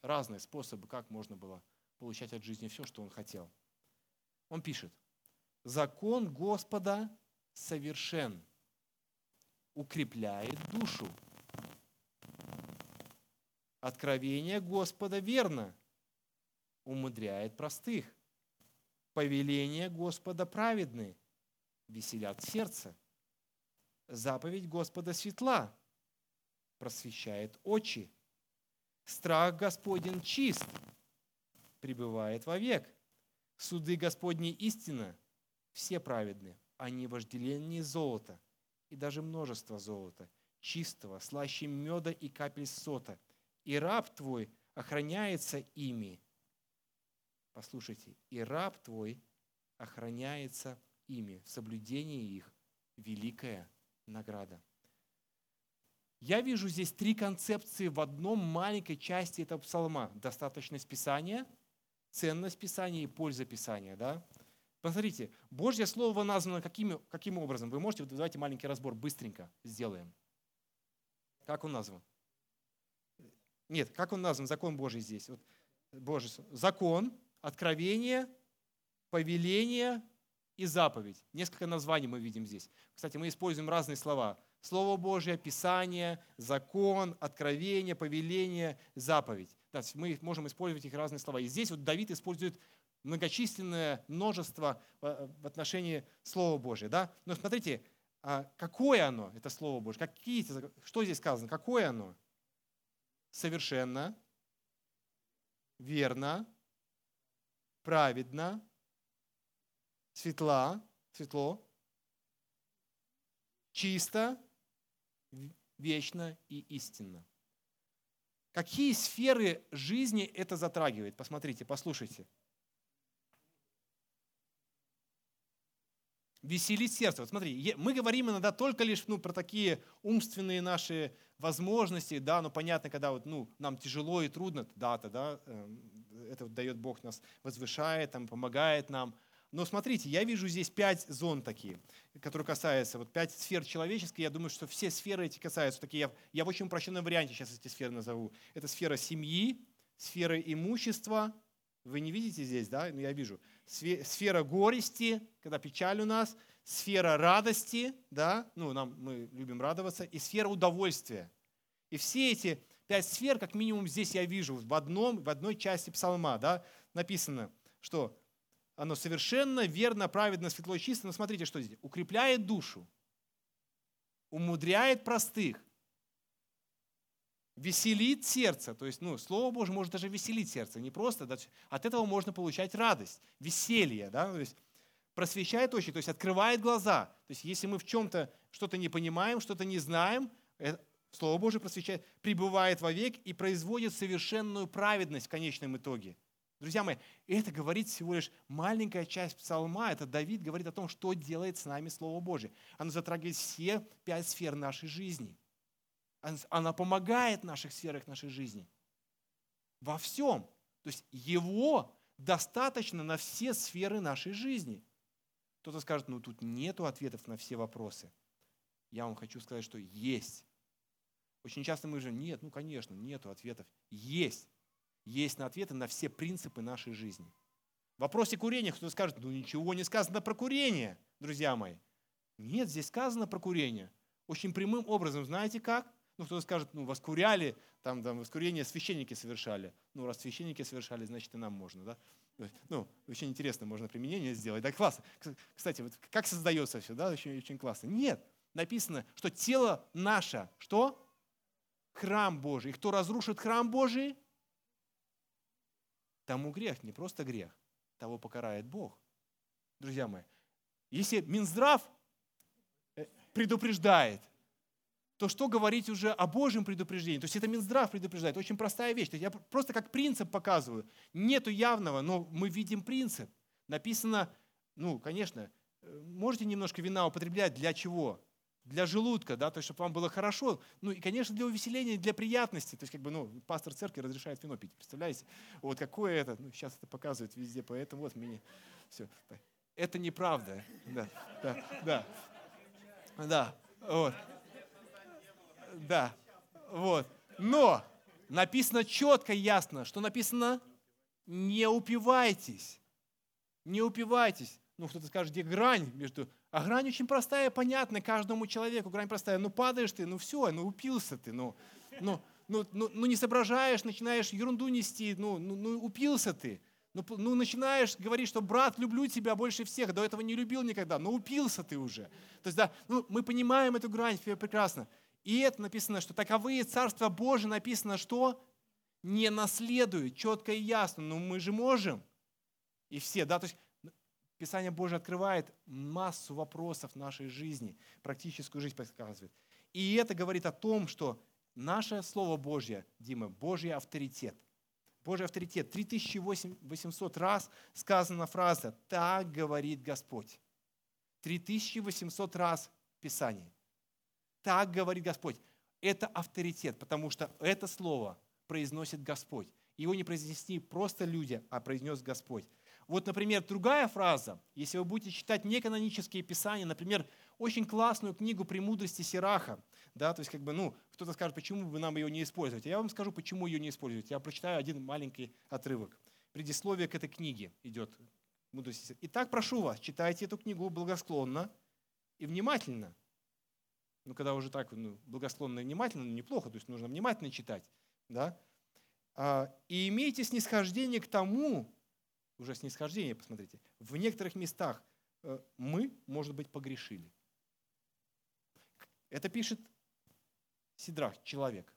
разные способы, как можно было получать от жизни все, что он хотел. Он пишет, «Закон Господа совершен, укрепляет душу. Откровение Господа верно, умудряет простых. Повеление Господа праведны, веселят сердце. Заповедь Господа светла, просвещает очи. Страх Господень чист, пребывает вовек. Суды Господни истина, все праведны, они вожделение золота и даже множество золота, чистого, слаще меда и капель сота. И раб твой охраняется ими. Послушайте, и раб твой охраняется ими. В соблюдении их великая награда. Я вижу здесь три концепции в одном маленькой части этого псалма. Достаточность Писания, ценность Писания и польза Писания. Да? Посмотрите, Божье Слово названо каким, каким образом? Вы можете, давайте маленький разбор быстренько сделаем. Как он назван? Нет, как он назван, закон Божий здесь? Вот, Божий, закон, откровение, повеление и заповедь. Несколько названий мы видим здесь. Кстати, мы используем разные слова. Слово Божие, Писание, закон, откровение, повеление, заповедь. Да, мы можем использовать их разные слова. И здесь вот Давид использует многочисленное множество э, в отношении Слова Божия. Да? Но смотрите, а какое оно, это Слово Божие? Какие, что здесь сказано? Какое оно? Совершенно, верно, праведно, светла, светло, чисто, вечно и истинно. Какие сферы жизни это затрагивает? Посмотрите, послушайте. Веселить сердце. Вот смотри, мы говорим иногда только лишь ну, про такие умственные наши возможности, да, но понятно, когда вот, ну, нам тяжело и трудно, да, эм, это вот дает Бог нас, возвышает, там, помогает нам – но смотрите, я вижу здесь пять зон такие, которые касаются, вот пять сфер человеческих. Я думаю, что все сферы эти касаются. Такие, я, я в очень упрощенном варианте сейчас эти сферы назову. Это сфера семьи, сфера имущества. Вы не видите здесь, да? Но я вижу. Сфера горести, когда печаль у нас. Сфера радости, да? Ну, нам, мы любим радоваться. И сфера удовольствия. И все эти пять сфер, как минимум, здесь я вижу в одном, в одной части псалма, да? Написано, что оно совершенно верно, праведно, светло и чисто. Но смотрите, что здесь. Укрепляет душу, умудряет простых, веселит сердце. То есть, ну, Слово Божье может даже веселить сердце. Не просто, да, от этого можно получать радость, веселье. Да? То есть, просвещает очи, то есть открывает глаза. То есть, если мы в чем-то что-то не понимаем, что-то не знаем, э, Слово Божье просвещает, пребывает вовек и производит совершенную праведность в конечном итоге – Друзья мои, это говорит всего лишь маленькая часть псалма. Это Давид говорит о том, что делает с нами Слово Божье. Оно затрагивает все пять сфер нашей жизни. Она помогает в наших сферах нашей жизни. Во всем. То есть его достаточно на все сферы нашей жизни. Кто-то скажет, ну тут нету ответов на все вопросы. Я вам хочу сказать, что есть. Очень часто мы же, нет, ну конечно, нету ответов. Есть есть на ответы на все принципы нашей жизни. В вопросе курения кто-то скажет, ну ничего не сказано про курение, друзья мои. Нет, здесь сказано про курение. Очень прямым образом, знаете как? Ну, кто-то скажет, ну, вас куряли, там, там, воскурение священники совершали. Ну, раз священники совершали, значит, и нам можно, да? Ну, очень интересно, можно применение сделать. Да, классно. Кстати, вот как создается все, да, очень, очень классно. Нет, написано, что тело наше, что? Храм Божий. И кто разрушит храм Божий, тому грех, не просто грех, того покарает Бог. Друзья мои, если Минздрав э, предупреждает, то что говорить уже о Божьем предупреждении? То есть это Минздрав предупреждает. Очень простая вещь. Я просто как принцип показываю. Нету явного, но мы видим принцип. Написано, ну, конечно, э, можете немножко вина употреблять. Для чего? для желудка, да, то есть, чтобы вам было хорошо, ну и, конечно, для увеселения, для приятности, то есть, как бы, ну, пастор церкви разрешает вино пить, представляете? Вот какое это, ну, сейчас это показывают везде, поэтому вот мне все. Это неправда. Да, да, да. Да, вот. Да, вот. Но написано четко ясно, что написано «не упивайтесь». Не упивайтесь. Ну, кто-то скажет, где грань между... А грань очень простая, понятная каждому человеку. Грань простая. Ну, падаешь ты, ну все, ну упился ты, ну, ну, ну, ну, ну не соображаешь, начинаешь ерунду нести, ну, ну, ну упился ты. Ну, ну, начинаешь говорить, что брат, люблю тебя больше всех, до этого не любил никогда, но упился ты уже. То есть, да, ну, мы понимаем эту грань прекрасно. И это написано, что таковые Царства Божие написано, что не наследуют, четко и ясно. Но мы же можем. И все, да, то есть Писание Божие открывает массу вопросов нашей жизни, практическую жизнь показывает. И это говорит о том, что наше Слово Божье, Дима, Божий авторитет. Божий авторитет. 3800 раз сказана фраза «Так говорит Господь». 3800 раз в Писании. Так говорит Господь. Это авторитет, потому что это слово произносит Господь. Его не произнесли просто люди, а произнес Господь. Вот, например, другая фраза, если вы будете читать неканонические писания, например, очень классную книгу «Премудрости Сираха», да, то есть, как бы, ну, кто-то скажет, почему бы нам ее не использовать. Я вам скажу, почему ее не использовать. Я прочитаю один маленький отрывок. Предисловие к этой книге идет. «Мудрости Итак, прошу вас, читайте эту книгу благосклонно и внимательно – ну, когда уже так ну, благосклонно и внимательно, ну, неплохо, то есть нужно внимательно читать, да, а, и имейте снисхождение к тому, уже снисхождение, посмотрите, в некоторых местах э, мы, может быть, погрешили. Это пишет Сидрах, человек.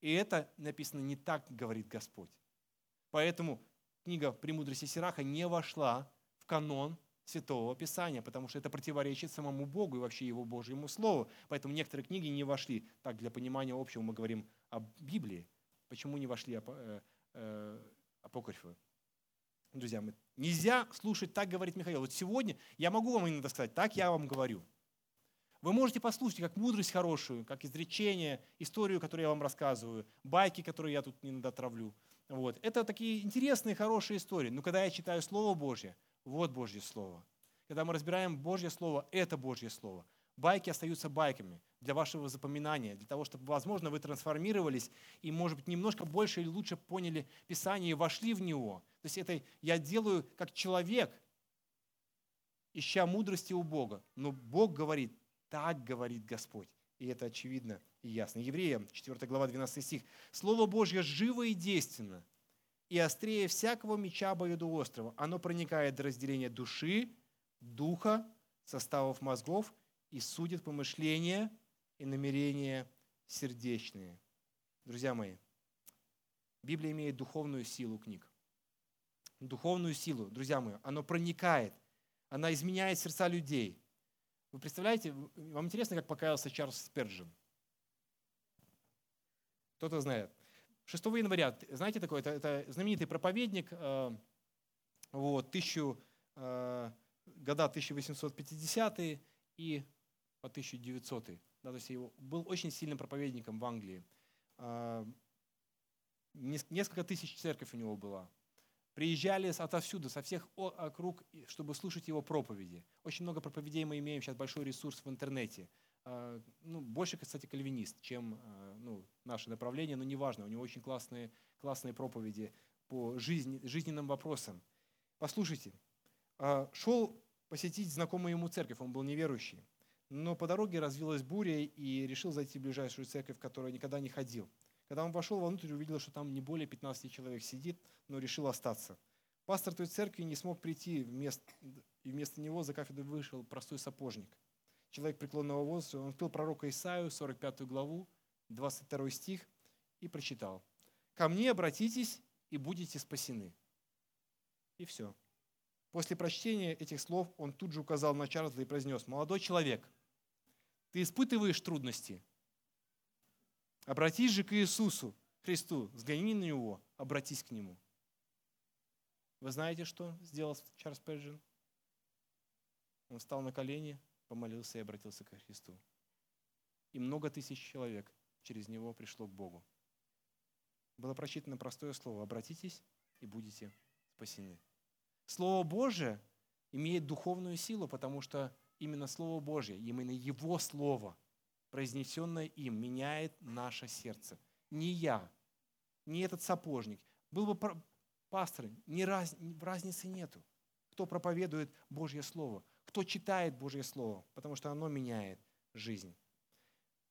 И это написано не так, говорит Господь. Поэтому книга «Премудрости Сираха» не вошла в канон Святого Писания, потому что это противоречит самому Богу и вообще Его Божьему Слову. Поэтому некоторые книги не вошли. Так, для понимания общего мы говорим о Библии. Почему не вошли э, э, апокрифы? Друзья, мы, нельзя слушать, так говорит Михаил. Вот сегодня я могу вам иногда сказать, так я вам говорю. Вы можете послушать как мудрость хорошую, как изречение, историю, которую я вам рассказываю, байки, которые я тут иногда травлю. Вот. Это такие интересные, хорошие истории. Но когда я читаю Слово Божье, вот Божье Слово. Когда мы разбираем Божье Слово, это Божье Слово. Байки остаются байками для вашего запоминания, для того, чтобы, возможно, вы трансформировались и, может быть, немножко больше или лучше поняли Писание и вошли в него. То есть это я делаю как человек, ища мудрости у Бога. Но Бог говорит, так говорит Господь. И это очевидно и ясно. Евреям, 4 глава, 12 стих. Слово Божье живо и действенно, и острее всякого меча обоюдоострого. Оно проникает до разделения души, духа, составов мозгов и судит помышления и намерения сердечные. Друзья мои, Библия имеет духовную силу книг. Духовную силу, друзья мои, оно проникает, она изменяет сердца людей. Вы представляете, вам интересно, как покаялся Чарльз Сперджин? Кто-то знает. 6 января, знаете такое, это, это знаменитый проповедник, э, вот, тысячу, э, года 1850 и по 1900 да, то есть его, был очень сильным проповедником в Англии. Э, несколько тысяч церковь у него было. Приезжали отовсюду, со всех округ, чтобы слушать его проповеди. Очень много проповедей мы имеем, сейчас большой ресурс в интернете – ну, больше, кстати, кальвинист, чем а, ну, наше направление, но неважно, у него очень классные, классные проповеди по жизни, жизненным вопросам. Послушайте, а, шел посетить знакомую ему церковь, он был неверующий, но по дороге развилась буря и решил зайти в ближайшую церковь, в которую никогда не ходил. Когда он вошел внутрь, увидел, что там не более 15 человек сидит, но решил остаться. Пастор той церкви не смог прийти, вместо, и вместо него за кафедру вышел простой сапожник – человек преклонного возраста, он открыл пророка Исаию, 45 главу, 22 стих, и прочитал. «Ко мне обратитесь, и будете спасены». И все. После прочтения этих слов он тут же указал на Чарльза и произнес, «Молодой человек, ты испытываешь трудности. Обратись же к Иисусу, Христу, взгляни на Него, обратись к Нему». Вы знаете, что сделал Чарльз Перджин? Он встал на колени, помолился и обратился к Христу. И много тысяч человек через него пришло к Богу. Было прочитано простое слово «обратитесь и будете спасены». Слово Божие имеет духовную силу, потому что именно Слово Божье, именно Его Слово, произнесенное им, меняет наше сердце. Не я, не этот сапожник. Был бы пастор, ни раз, разницы нету. Кто проповедует Божье Слово, кто читает Божье Слово, потому что оно меняет жизнь.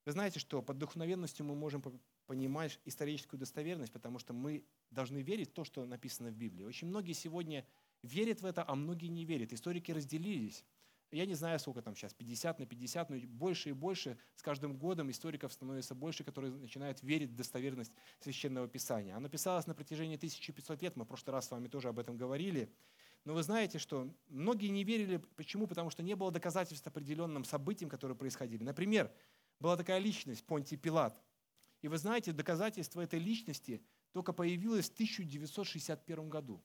Вы знаете, что под вдохновенностью мы можем понимать историческую достоверность, потому что мы должны верить в то, что написано в Библии. Очень многие сегодня верят в это, а многие не верят. Историки разделились. Я не знаю, сколько там сейчас, 50 на 50, но больше и больше с каждым годом историков становится больше, которые начинают верить в достоверность Священного Писания. Оно писалось на протяжении 1500 лет, мы в прошлый раз с вами тоже об этом говорили. Но вы знаете, что многие не верили. Почему? Потому что не было доказательств определенным событиям, которые происходили. Например, была такая личность, Понтий Пилат. И вы знаете, доказательство этой личности только появилось в 1961 году.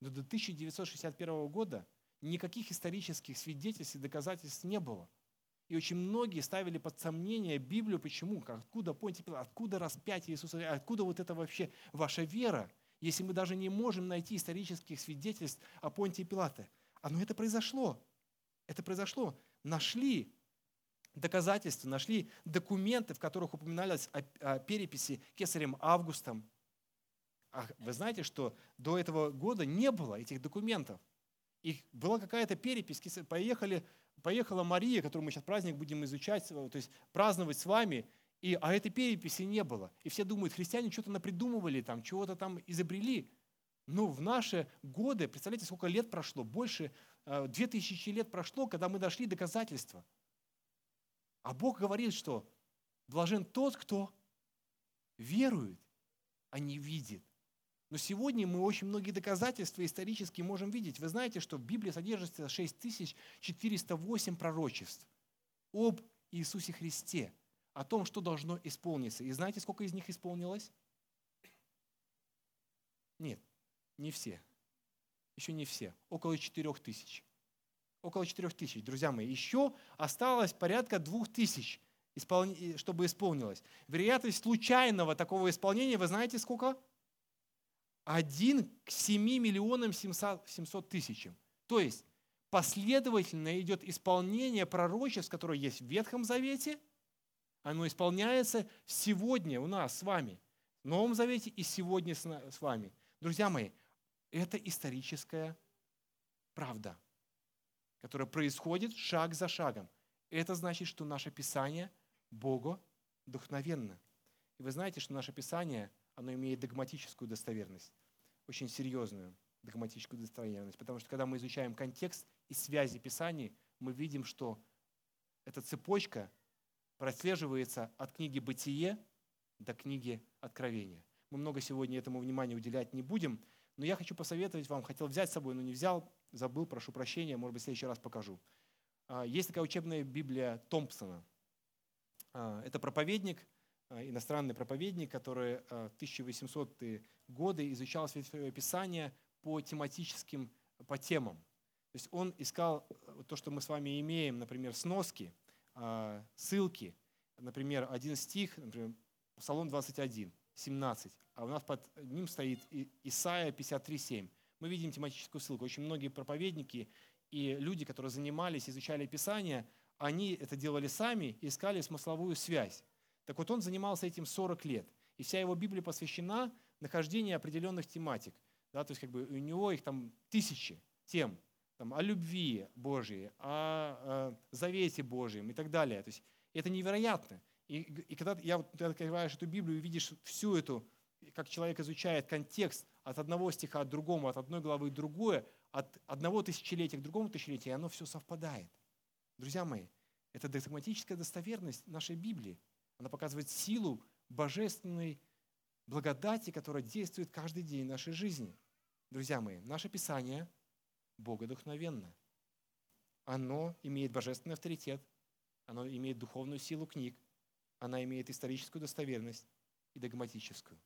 Но до 1961 года никаких исторических свидетельств и доказательств не было. И очень многие ставили под сомнение Библию. Почему? Откуда Понтий Пилат? Откуда распятие Иисуса? Откуда вот это вообще ваша вера? Если мы даже не можем найти исторических свидетельств о Понтии Пилате. А ну это произошло. Это произошло. Нашли доказательства, нашли документы, в которых упоминалось о, о переписи кесарем Августом. А вы знаете, что до этого года не было этих документов. И была какая-то перепись, поехали, поехала Мария, которую мы сейчас праздник будем изучать, то есть праздновать с вами, и, а этой переписи не было. И все думают, христиане что-то напридумывали, там, чего-то там изобрели. Но в наши годы, представляете, сколько лет прошло, больше, э, две тысячи лет прошло, когда мы дошли доказательства. А Бог говорит, что блажен тот, кто верует, а не видит. Но сегодня мы очень многие доказательства исторически можем видеть. Вы знаете, что в Библии содержится 6408 пророчеств об Иисусе Христе, о том, что должно исполниться. И знаете, сколько из них исполнилось? Нет, не все. Еще не все. Около 4 тысяч. Около 4 тысяч, друзья мои. Еще осталось порядка 2 тысяч, чтобы исполнилось. Вероятность случайного такого исполнения, вы знаете сколько? 1 к 7 миллионам 700 тысячам. То есть последовательно идет исполнение пророчеств, которое есть в Ветхом Завете, оно исполняется сегодня у нас с вами, в Новом Завете и сегодня с вами. Друзья мои, это историческая правда, которая происходит шаг за шагом. Это значит, что наше Писание Богу вдохновенно. И вы знаете, что наше Писание, оно имеет догматическую достоверность очень серьезную догматическую достоверность, потому что когда мы изучаем контекст и связи Писаний, мы видим, что эта цепочка прослеживается от книги «Бытие» до книги «Откровения». Мы много сегодня этому внимания уделять не будем, но я хочу посоветовать вам, хотел взять с собой, но не взял, забыл, прошу прощения, может быть, в следующий раз покажу. А, есть такая учебная Библия Томпсона. А, это проповедник – Э, иностранный проповедник, который в 1800-е годы изучал Святое Писание по тематическим, по темам. То есть он искал э, то, что мы с вами имеем, например, сноски, ссылки, например, один стих, например, Псалом 21, 17, а у нас под ним стоит Исаия 53, 7. Мы видим тематическую ссылку. Очень многие проповедники и люди, которые занимались, изучали Писание, они это делали сами, искали смысловую связь. Так вот, он занимался этим 40 лет. И вся его Библия посвящена нахождению определенных тематик. Да, то есть как бы у него их там тысячи тем. Там, о любви Божьей, о, о завете Божьем и так далее. То есть это невероятно. И, и когда я вот, ты открываешь эту Библию и видишь всю эту, как человек изучает контекст от одного стиха к другому, от одной главы к другой, от одного тысячелетия к другому тысячелетию, и оно все совпадает. Друзья мои, это догматическая достоверность нашей Библии. Она показывает силу божественной благодати, которая действует каждый день в нашей жизни. Друзья мои, наше Писание богодухновенно. Оно имеет божественный авторитет, оно имеет духовную силу книг, она имеет историческую достоверность и догматическую.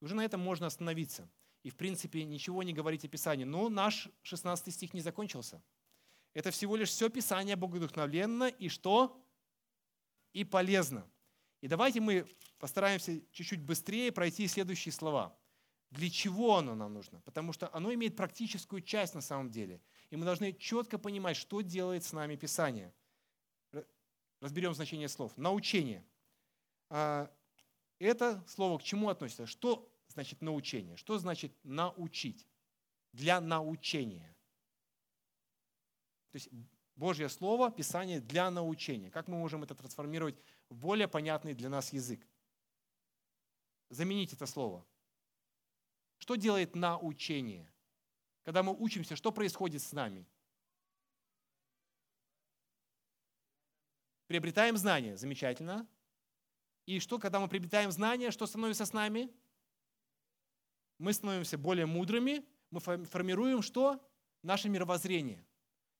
Уже на этом можно остановиться. И, в принципе, ничего не говорить о Писании. Но наш 16 стих не закончился. Это всего лишь все Писание богодухновенно и что? И полезно. И давайте мы постараемся чуть-чуть быстрее пройти следующие слова. Для чего оно нам нужно? Потому что оно имеет практическую часть на самом деле. И мы должны четко понимать, что делает с нами Писание. Разберем значение слов. Научение. А, это слово к чему относится? Что значит научение? Что значит научить? Для научения. То есть Божье Слово, Писание для научения. Как мы можем это трансформировать в более понятный для нас язык? Заменить это слово. Что делает научение? Когда мы учимся, что происходит с нами? Приобретаем знания. Замечательно. И что, когда мы приобретаем знания, что становится с нами? Мы становимся более мудрыми, мы формируем что? Наше мировоззрение.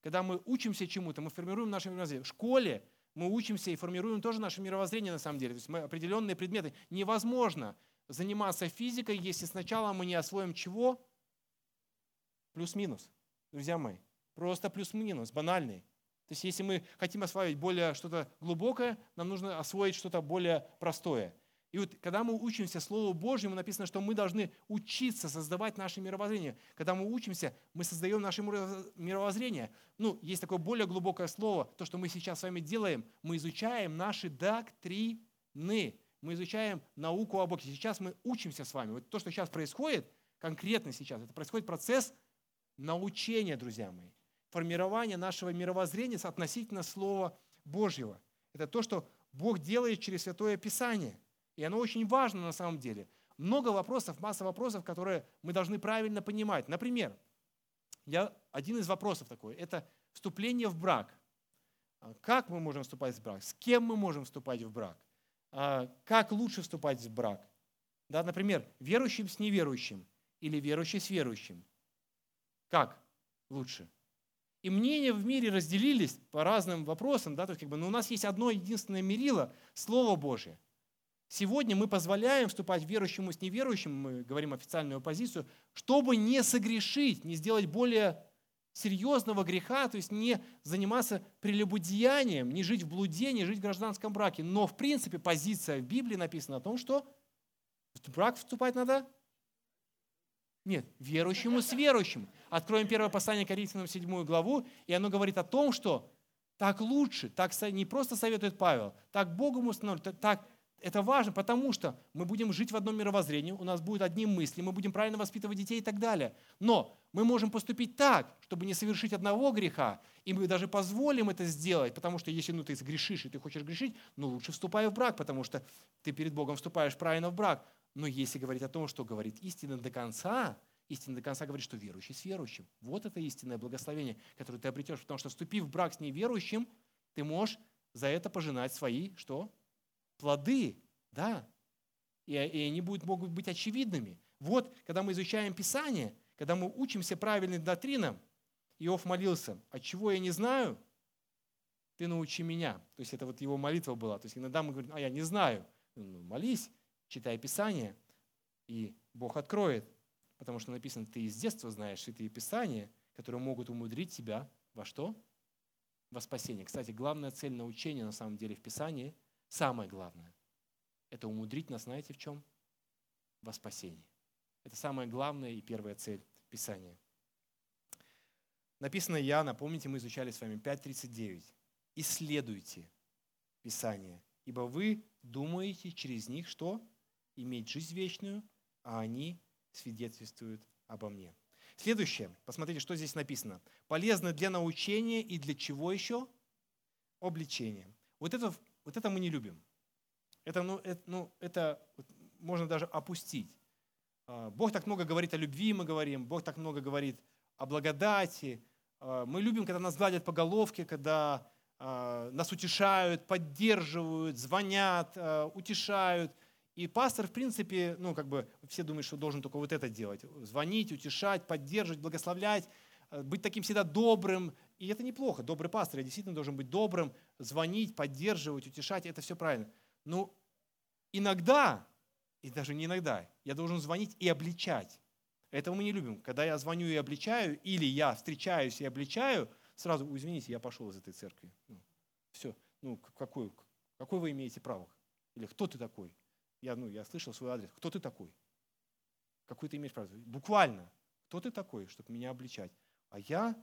Когда мы учимся чему-то, мы формируем наше мировоззрение. В школе мы учимся и формируем тоже наше мировоззрение на самом деле. То есть мы определенные предметы. Невозможно заниматься физикой, если сначала мы не освоим чего? Плюс-минус, друзья мои. Просто плюс-минус, банальный. То есть если мы хотим освоить более что-то глубокое, нам нужно освоить что-то более простое. И вот когда мы учимся Слову Божьему, написано, что мы должны учиться создавать наше мировоззрение. Когда мы учимся, мы создаем наше мировоззрение. Ну, есть такое более глубокое слово, то, что мы сейчас с вами делаем, мы изучаем наши доктрины. Мы изучаем науку о Боге. Сейчас мы учимся с вами. Вот то, что сейчас происходит, конкретно сейчас, это происходит процесс научения, друзья мои формирование нашего мировоззрения относительно Слова Божьего. Это то, что Бог делает через Святое Писание. И оно очень важно на самом деле. Много вопросов, масса вопросов, которые мы должны правильно понимать. Например, я, один из вопросов такой – это вступление в брак. А как мы можем вступать в брак? С кем мы можем вступать в брак? А как лучше вступать в брак? Да, например, верующим с неверующим или верующий с верующим. Как лучше? И мнения в мире разделились по разным вопросам, да, то есть как бы, но у нас есть одно единственное мерило – Слово Божие. Сегодня мы позволяем вступать верующему с неверующим, мы говорим официальную позицию, чтобы не согрешить, не сделать более серьезного греха, то есть не заниматься прелюбодеянием, не жить в блуде, не жить в гражданском браке. Но в принципе позиция в Библии написана о том, что в брак вступать надо нет, верующему с верующим. Откроем первое послание Коринфянам, седьмую главу, и оно говорит о том, что так лучше, так не просто советует Павел, так Богом установлено, так это важно, потому что мы будем жить в одном мировоззрении, у нас будут одни мысли, мы будем правильно воспитывать детей и так далее. Но мы можем поступить так, чтобы не совершить одного греха, и мы даже позволим это сделать, потому что если ну, ты грешишь и ты хочешь грешить, ну лучше вступай в брак, потому что ты перед Богом вступаешь правильно в брак. Но если говорить о том, что говорит истина до конца, истина до конца говорит, что верующий с верующим. Вот это истинное благословение, которое ты обретешь, потому что вступив в брак с неверующим, ты можешь за это пожинать свои, что? Плоды, да. И, и они будут, могут быть очевидными. Вот, когда мы изучаем Писание, когда мы учимся правильным доктринам, Иов молился, от чего я не знаю, ты научи меня. То есть это вот его молитва была. То есть иногда мы говорим, а я не знаю. Ну, молись, читай Писание, и Бог откроет. Потому что написано, ты из детства знаешь святые Писания, которые могут умудрить тебя во что? Во спасение. Кстати, главная цель научения на самом деле в Писании, самое главное, это умудрить нас, знаете, в чем? Во спасении. Это самая главная и первая цель Писания. Написано Иоанна, помните, мы изучали с вами 5.39. «Исследуйте Писание, ибо вы думаете через них что? Иметь жизнь вечную, а они свидетельствуют обо мне». Следующее. Посмотрите, что здесь написано. Полезно для научения и для чего еще? Обличения. Вот это, вот это мы не любим. Это, ну, это, ну, это можно даже опустить. А, Бог так много говорит о любви, мы говорим. Бог так много говорит о благодати. А, мы любим, когда нас гладят по головке, когда а, нас утешают, поддерживают, звонят, утешают. И пастор, в принципе, ну, как бы все думают, что должен только вот это делать. Звонить, утешать, поддерживать, благословлять, быть таким всегда добрым. И это неплохо. Добрый пастор, я действительно должен быть добрым, звонить, поддерживать, утешать. Это все правильно. Но иногда, и даже не иногда, я должен звонить и обличать. Этого мы не любим. Когда я звоню и обличаю, или я встречаюсь и обличаю, сразу, извините, я пошел из этой церкви. Ну, все, ну какой, какой вы имеете право? Или кто ты такой? Я, ну, я слышал свой адрес. Кто ты такой? какую ты имеешь право. Буквально. Кто ты такой, чтобы меня обличать? А я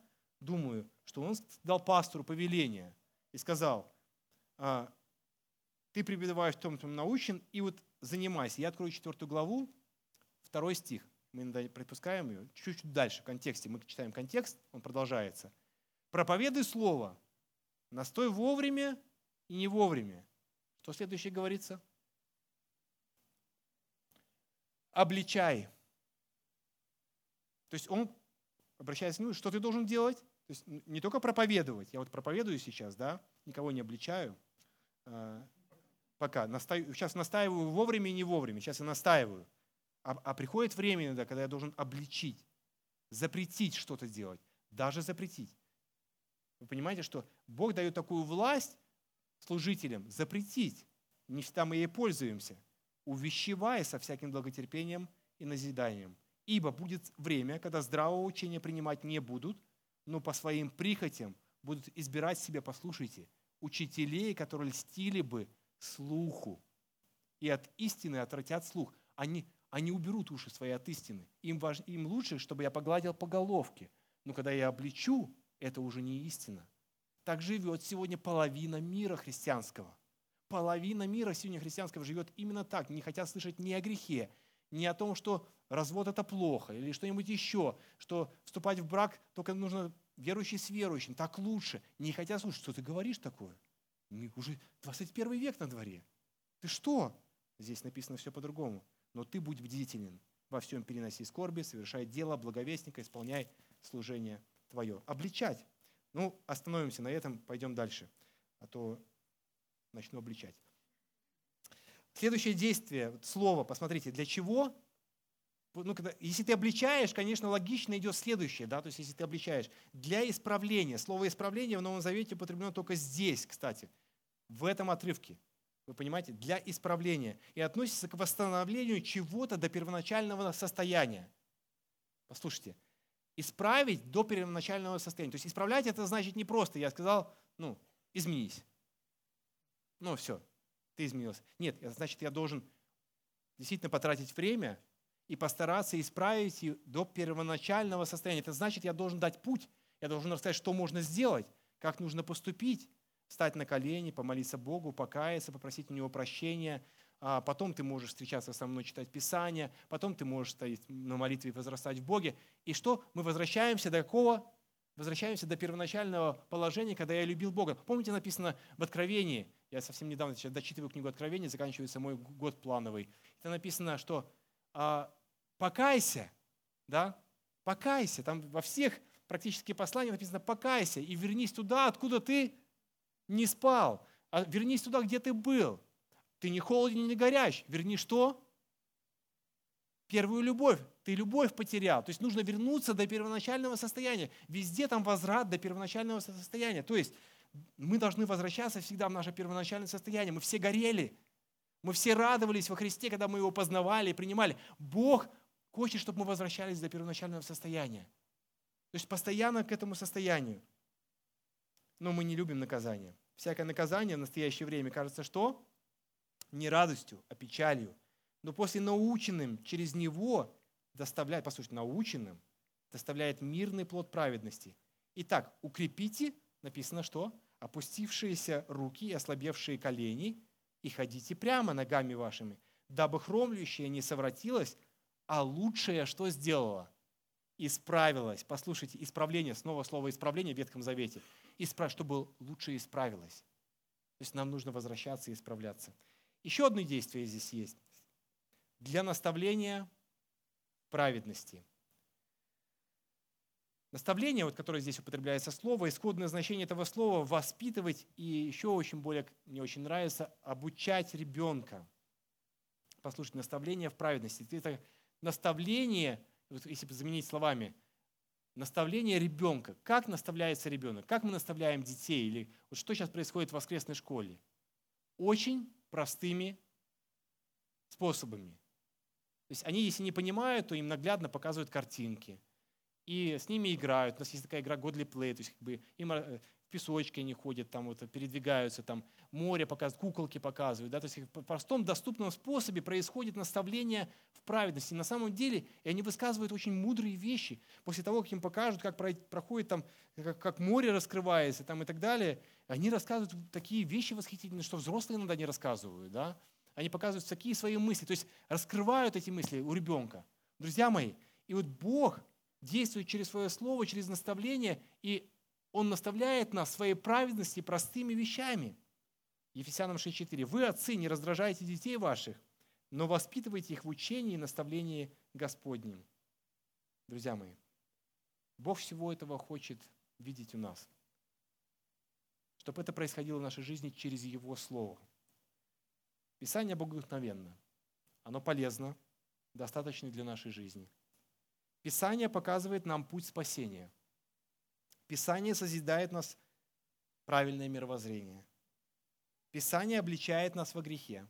думаю, что он дал пастору повеление и сказал, «А, ты преподаваешь том, том научен, и вот занимайся. Я открою четвертую главу, второй стих. Мы иногда пропускаем ее. Чуть-чуть дальше, в контексте. Мы читаем контекст, он продолжается. Проповедуй слово, настой вовремя и не вовремя. Что следующее говорится? Обличай. То есть он обращается, ну, что ты должен делать? Есть не только проповедовать. Я вот проповедую сейчас, да, никого не обличаю. А, пока. Сейчас настаиваю вовремя и не вовремя. Сейчас я настаиваю. А, а приходит время иногда, когда я должен обличить, запретить что-то делать. Даже запретить. Вы понимаете, что Бог дает такую власть служителям запретить. Не всегда мы ей пользуемся. Увещевая со всяким благотерпением и назиданием. Ибо будет время, когда здравого учения принимать не будут, но по своим прихотям будут избирать себе, послушайте, учителей, которые льстили бы слуху. И от истины отвратят слух. Они, они уберут уши свои от истины. Им, важ, им лучше, чтобы я погладил по головке. Но когда я обличу, это уже не истина. Так живет сегодня половина мира христианского. Половина мира сегодня христианского живет именно так. Не хотят слышать ни о грехе, ни о том, что развод это плохо, или что-нибудь еще, что вступать в брак только нужно верующий с верующим, так лучше. Не хотят слушать, что ты говоришь такое. Уже 21 век на дворе. Ты что? Здесь написано все по-другому. Но ты будь бдителен, во всем переноси скорби, совершай дело благовестника, исполняй служение твое. Обличать. Ну, остановимся на этом, пойдем дальше, а то начну обличать. Следующее действие, слово, посмотрите, для чего? Ну, когда, если ты обличаешь, конечно, логично идет следующее, да, то есть если ты обличаешь, для исправления. Слово исправление в Новом Завете употреблено только здесь, кстати, в этом отрывке. Вы понимаете? Для исправления. И относится к восстановлению чего-то до первоначального состояния. Послушайте, исправить до первоначального состояния. То есть исправлять это значит не просто, я сказал, ну, изменись. Ну, все, ты изменился. Нет, значит, я должен действительно потратить время и постараться исправить до первоначального состояния. Это значит, я должен дать путь, я должен рассказать, что можно сделать, как нужно поступить, встать на колени, помолиться Богу, покаяться, попросить у Него прощения – а потом ты можешь встречаться со мной, читать Писание, потом ты можешь стоять на молитве и возрастать в Боге. И что? Мы возвращаемся до какого? Возвращаемся до первоначального положения, когда я любил Бога. Помните, написано в Откровении, я совсем недавно сейчас дочитываю книгу Откровения, заканчивается мой год плановый. Это написано, что покайся, да, покайся. Там во всех практически посланиях написано покайся и вернись туда, откуда ты не спал. А вернись туда, где ты был. Ты не холоден, не горяч. Верни что? Первую любовь. Ты любовь потерял. То есть нужно вернуться до первоначального состояния. Везде там возврат до первоначального состояния. То есть мы должны возвращаться всегда в наше первоначальное состояние. Мы все горели. Мы все радовались во Христе, когда мы его познавали и принимали. Бог хочет, чтобы мы возвращались до первоначального состояния. То есть постоянно к этому состоянию. Но мы не любим наказание. Всякое наказание в настоящее время кажется, что? не радостью, а печалью. Но после наученным через него доставляет, послушайте, наученным доставляет мирный плод праведности. Итак, укрепите, написано что? Опустившиеся руки и ослабевшие колени, и ходите прямо ногами вашими, дабы хромлющее не совратилось, а лучшее что сделало? Исправилось. Послушайте, исправление, снова слово исправление в Ветхом Завете. Исправ, чтобы лучше исправилось. То есть нам нужно возвращаться и исправляться. Еще одно действие здесь есть. Для наставления праведности. Наставление, вот, которое здесь употребляется слово, исходное значение этого слова – воспитывать и еще очень более, мне очень нравится, обучать ребенка. Послушайте, наставление в праведности. Это наставление, вот если заменить словами, наставление ребенка. Как наставляется ребенок? Как мы наставляем детей? Или вот что сейчас происходит в воскресной школе? Очень простыми способами. То есть они, если не понимают, то им наглядно показывают картинки. И с ними играют. У нас есть такая игра Godly Play, то есть как бы им э, в песочке они ходят, там вот передвигаются, там море показывают, куколки показывают. Да? То есть в простом, доступном способе происходит наставление в праведности. На самом деле, и они высказывают очень мудрые вещи. После того, как им покажут, как проходит там, как, как море раскрывается там, и так далее, они рассказывают такие вещи восхитительные, что взрослые иногда не рассказывают. Да? Они показывают такие свои мысли, то есть раскрывают эти мысли у ребенка. Друзья мои, и вот Бог действует через свое слово, через наставление, и Он наставляет нас своей праведности простыми вещами. Ефесянам 6.4. «Вы, отцы, не раздражайте детей ваших, но воспитывайте их в учении и наставлении Господнем». Друзья мои, Бог всего этого хочет видеть у нас, чтобы это происходило в нашей жизни через Его Слово. Писание богодухновенно, оно полезно, достаточно для нашей жизни. Писание показывает нам путь спасения. Писание созидает нас правильное мировоззрение. Писание обличает нас во грехе.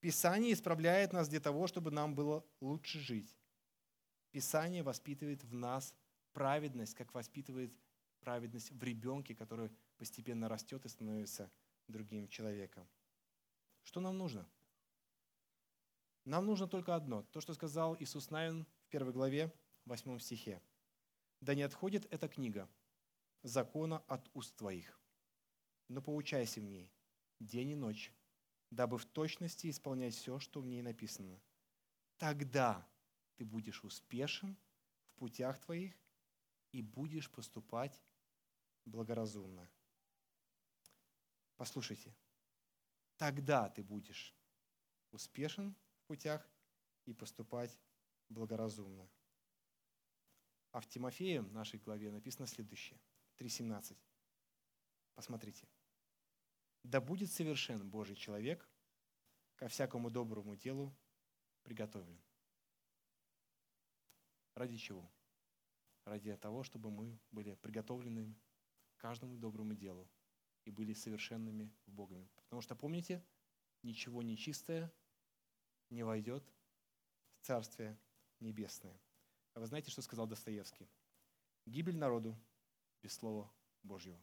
Писание исправляет нас для того, чтобы нам было лучше жить. Писание воспитывает в нас праведность, как воспитывает праведность в ребенке, который постепенно растет и становится другим человеком. Что нам нужно? Нам нужно только одно, то, что сказал Иисус Навин в первой главе, восьмом стихе. «Да не отходит эта книга закона от уст твоих, но поучайся в ней день и ночь, дабы в точности исполнять все, что в ней написано. Тогда ты будешь успешен в путях твоих и будешь поступать благоразумно. Послушайте, тогда ты будешь успешен в путях и поступать благоразумно. А в Тимофее, в нашей главе, написано следующее, 3.17. Посмотрите. «Да будет совершен Божий человек, ко всякому доброму делу приготовлен». Ради чего? Ради того, чтобы мы были приготовлены к каждому доброму делу – и были совершенными в Боге. Потому что, помните, ничего нечистое не войдет в Царствие Небесное. А вы знаете, что сказал Достоевский? Гибель народу без Слова Божьего.